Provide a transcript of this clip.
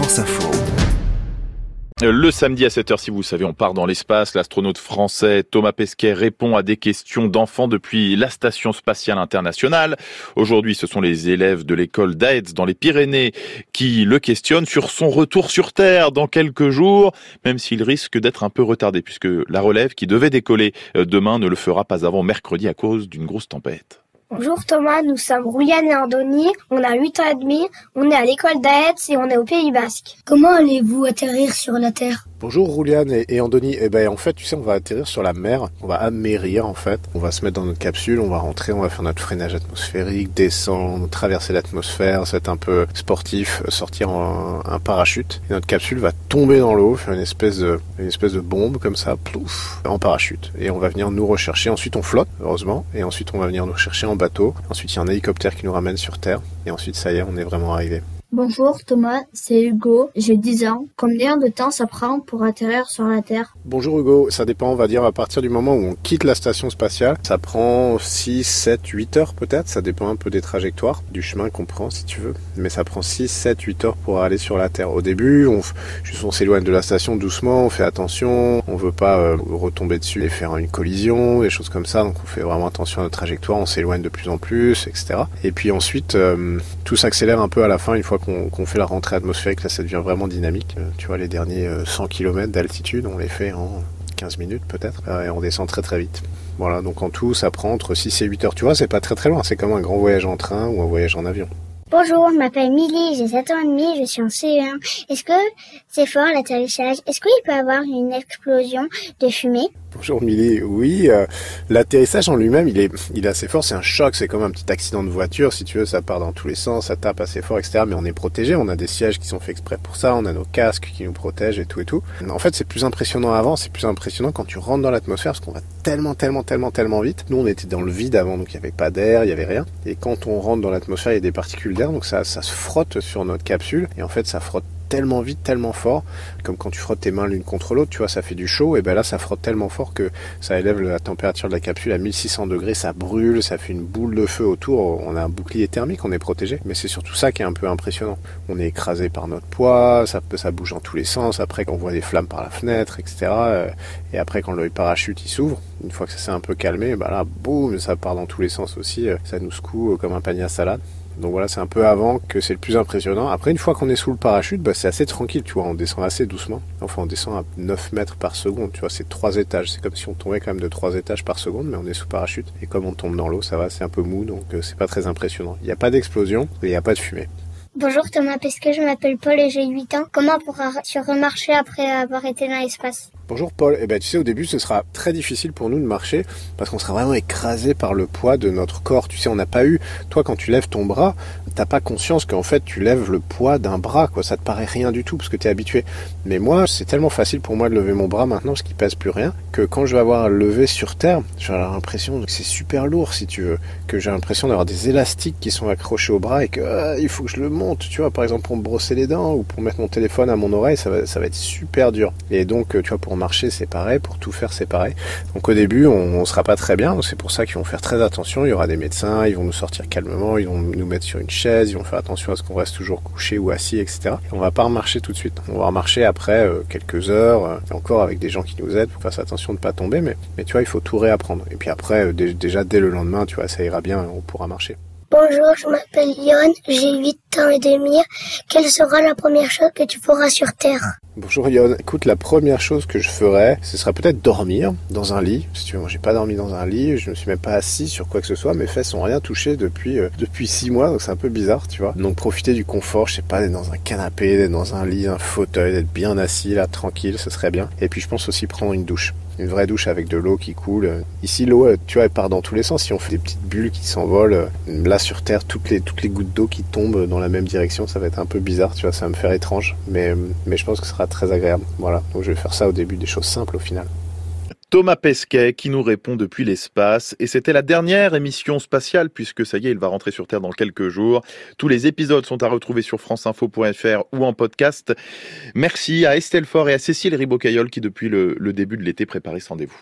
Info. Le samedi à 7h, si vous savez, on part dans l'espace. L'astronaute français Thomas Pesquet répond à des questions d'enfants depuis la Station spatiale internationale. Aujourd'hui, ce sont les élèves de l'école d'Aetz dans les Pyrénées qui le questionnent sur son retour sur Terre dans quelques jours, même s'il risque d'être un peu retardé puisque la relève qui devait décoller euh, demain ne le fera pas avant mercredi à cause d'une grosse tempête. Bonjour Thomas, nous sommes Rouliane et Andoni, on a 8 ans et demi, on est à l'école d'Aetz et on est au Pays Basque. Comment allez-vous atterrir sur la Terre? Bonjour Rouliane et, Andoni. Eh ben en fait, tu sais, on va atterrir sur la mer, on va amérir en fait. On va se mettre dans notre capsule, on va rentrer, on va faire notre freinage atmosphérique, descendre, traverser l'atmosphère, c'est un peu sportif, sortir en un parachute. Et notre capsule va tomber dans l'eau, faire une espèce de une espèce de bombe comme ça, plouf, en parachute. Et on va venir nous rechercher. Ensuite, on flotte, heureusement, et ensuite on va venir nous chercher en bateau. Ensuite, il y a un hélicoptère qui nous ramène sur Terre, et ensuite, ça y est, on est vraiment arrivé. Bonjour Thomas, c'est Hugo, j'ai 10 ans. Combien de temps ça prend pour atterrir sur la Terre? Bonjour Hugo, ça dépend on va dire à partir du moment où on quitte la station spatiale. Ça prend 6, 7, 8 heures peut-être, ça dépend un peu des trajectoires, du chemin qu'on prend si tu veux. Mais ça prend 6, 7, 8 heures pour aller sur la Terre. Au début, on, s'éloigne de la station doucement, on fait attention, on veut pas euh, retomber dessus et faire une collision, des choses comme ça. Donc on fait vraiment attention à notre trajectoire, on s'éloigne de plus en plus, etc. Et puis ensuite, euh, tout s'accélère un peu à la fin une fois qu'on fait la rentrée atmosphérique, là ça devient vraiment dynamique. Euh, tu vois, les derniers 100 euh, km d'altitude, on les fait en 15 minutes peut-être, euh, et on descend très très vite. Voilà, donc en tout, ça prend entre 6 et 8 heures. Tu vois, c'est pas très très loin, c'est comme un grand voyage en train ou un voyage en avion. Bonjour, je m'appelle Milly, j'ai 7 ans et demi, je suis en CE1. Est-ce que c'est fort l'atterrissage? Est-ce qu'il peut y avoir une explosion de fumée? Bonjour Milly, oui, euh, l'atterrissage en lui-même, il est, il est assez fort, c'est un choc, c'est comme un petit accident de voiture, si tu veux, ça part dans tous les sens, ça tape assez fort, etc. Mais on est protégé, on a des sièges qui sont faits exprès pour ça, on a nos casques qui nous protègent et tout et tout. En fait, c'est plus impressionnant avant, c'est plus impressionnant quand tu rentres dans l'atmosphère, parce qu'on va tellement, tellement, tellement, tellement vite. Nous, on était dans le vide avant, donc il n'y avait pas d'air, il n'y avait rien. Et quand on rentre dans l'atmosphère, il y a des particules d'air, donc ça, ça se frotte sur notre capsule, et en fait, ça frotte tellement vite, tellement fort, comme quand tu frottes tes mains l'une contre l'autre, tu vois, ça fait du chaud, et ben là, ça frotte tellement fort que ça élève la température de la capsule à 1600 degrés, ça brûle, ça fait une boule de feu autour, on a un bouclier thermique, on est protégé, mais c'est surtout ça qui est un peu impressionnant. On est écrasé par notre poids, ça, bouge dans tous les sens, après qu'on voit des flammes par la fenêtre, etc. Euh, et après quand le parachute il s'ouvre, une fois que ça s'est un peu calmé, ben là, boum, ça part dans tous les sens aussi, euh, ça nous secoue comme un panier à salade. Donc voilà, c'est un peu avant que c'est le plus impressionnant. Après, une fois qu'on est sous le parachute, bah, c'est assez tranquille, tu vois, on descend assez doucement. Enfin, on descend à 9 mètres par seconde, tu vois, c'est trois étages. C'est comme si on tombait quand même de 3 étages par seconde, mais on est sous parachute. Et comme on tombe dans l'eau, ça va, c'est un peu mou, donc euh, c'est pas très impressionnant. Il n'y a pas d'explosion et il n'y a pas de fumée. Bonjour Thomas que je m'appelle Paul et j'ai 8 ans. Comment pourras-tu remarcher après avoir été dans l'espace? Bonjour Paul, eh ben tu sais au début ce sera très difficile pour nous de marcher parce qu'on sera vraiment écrasé par le poids de notre corps. Tu sais on n'a pas eu, toi quand tu lèves ton bras, t'as pas conscience qu'en fait tu lèves le poids d'un bras quoi, ça te paraît rien du tout parce que tu es habitué. Mais moi c'est tellement facile pour moi de lever mon bras maintenant parce qu'il pèse plus rien que quand je vais avoir levé sur terre, j'ai l'impression que c'est super lourd si tu veux, que j'ai l'impression d'avoir des élastiques qui sont accrochés au bras et que ah, il faut que je le monte, tu vois par exemple pour me brosser les dents ou pour mettre mon téléphone à mon oreille, ça va, ça va être super dur. Et donc tu vois pour marcher c'est pareil, pour tout faire c'est pareil. Donc au début on, on sera pas très bien, c'est pour ça qu'ils vont faire très attention, il y aura des médecins, ils vont nous sortir calmement, ils vont nous mettre sur une chaise, ils vont faire attention à ce qu'on reste toujours couché ou assis, etc. Et on va pas remarcher tout de suite, on va remarcher après euh, quelques heures, euh, encore avec des gens qui nous aident, pour faire attention de pas tomber, mais, mais tu vois il faut tout réapprendre. Et puis après euh, déjà dès le lendemain, tu vois ça ira bien, on pourra marcher. Bonjour, je m'appelle Yon, j'ai 8 ans et demi. Quelle sera la première chose que tu feras sur Terre? Bonjour Yon, écoute, la première chose que je ferais, ce sera peut-être dormir dans un lit. Si tu veux, moi j'ai pas dormi dans un lit, je me suis même pas assis sur quoi que ce soit, mes fesses ont rien touché depuis euh, depuis 6 mois, donc c'est un peu bizarre, tu vois. Donc profiter du confort, je sais pas, d'être dans un canapé, d'être dans un lit, un fauteuil, d'être bien assis là, tranquille, ce serait bien. Et puis je pense aussi prendre une douche une vraie douche avec de l'eau qui coule. Ici, l'eau, euh, tu vois, elle part dans tous les sens. Si on fait des petites bulles qui s'envolent, euh, là sur Terre, toutes les, gouttes d'eau qui tombent dans la même direction, ça va être un peu bizarre, tu vois, ça va me faire étrange. Mais, mais je pense que ce sera très agréable. Voilà, donc je vais faire ça au début, des choses simples au final. Thomas Pesquet qui nous répond depuis l'espace. Et c'était la dernière émission spatiale puisque ça y est, il va rentrer sur Terre dans quelques jours. Tous les épisodes sont à retrouver sur franceinfo.fr ou en podcast. Merci à Estelle Faure et à Cécile Ribocayol qui depuis le, début de l'été préparaient ce rendez-vous.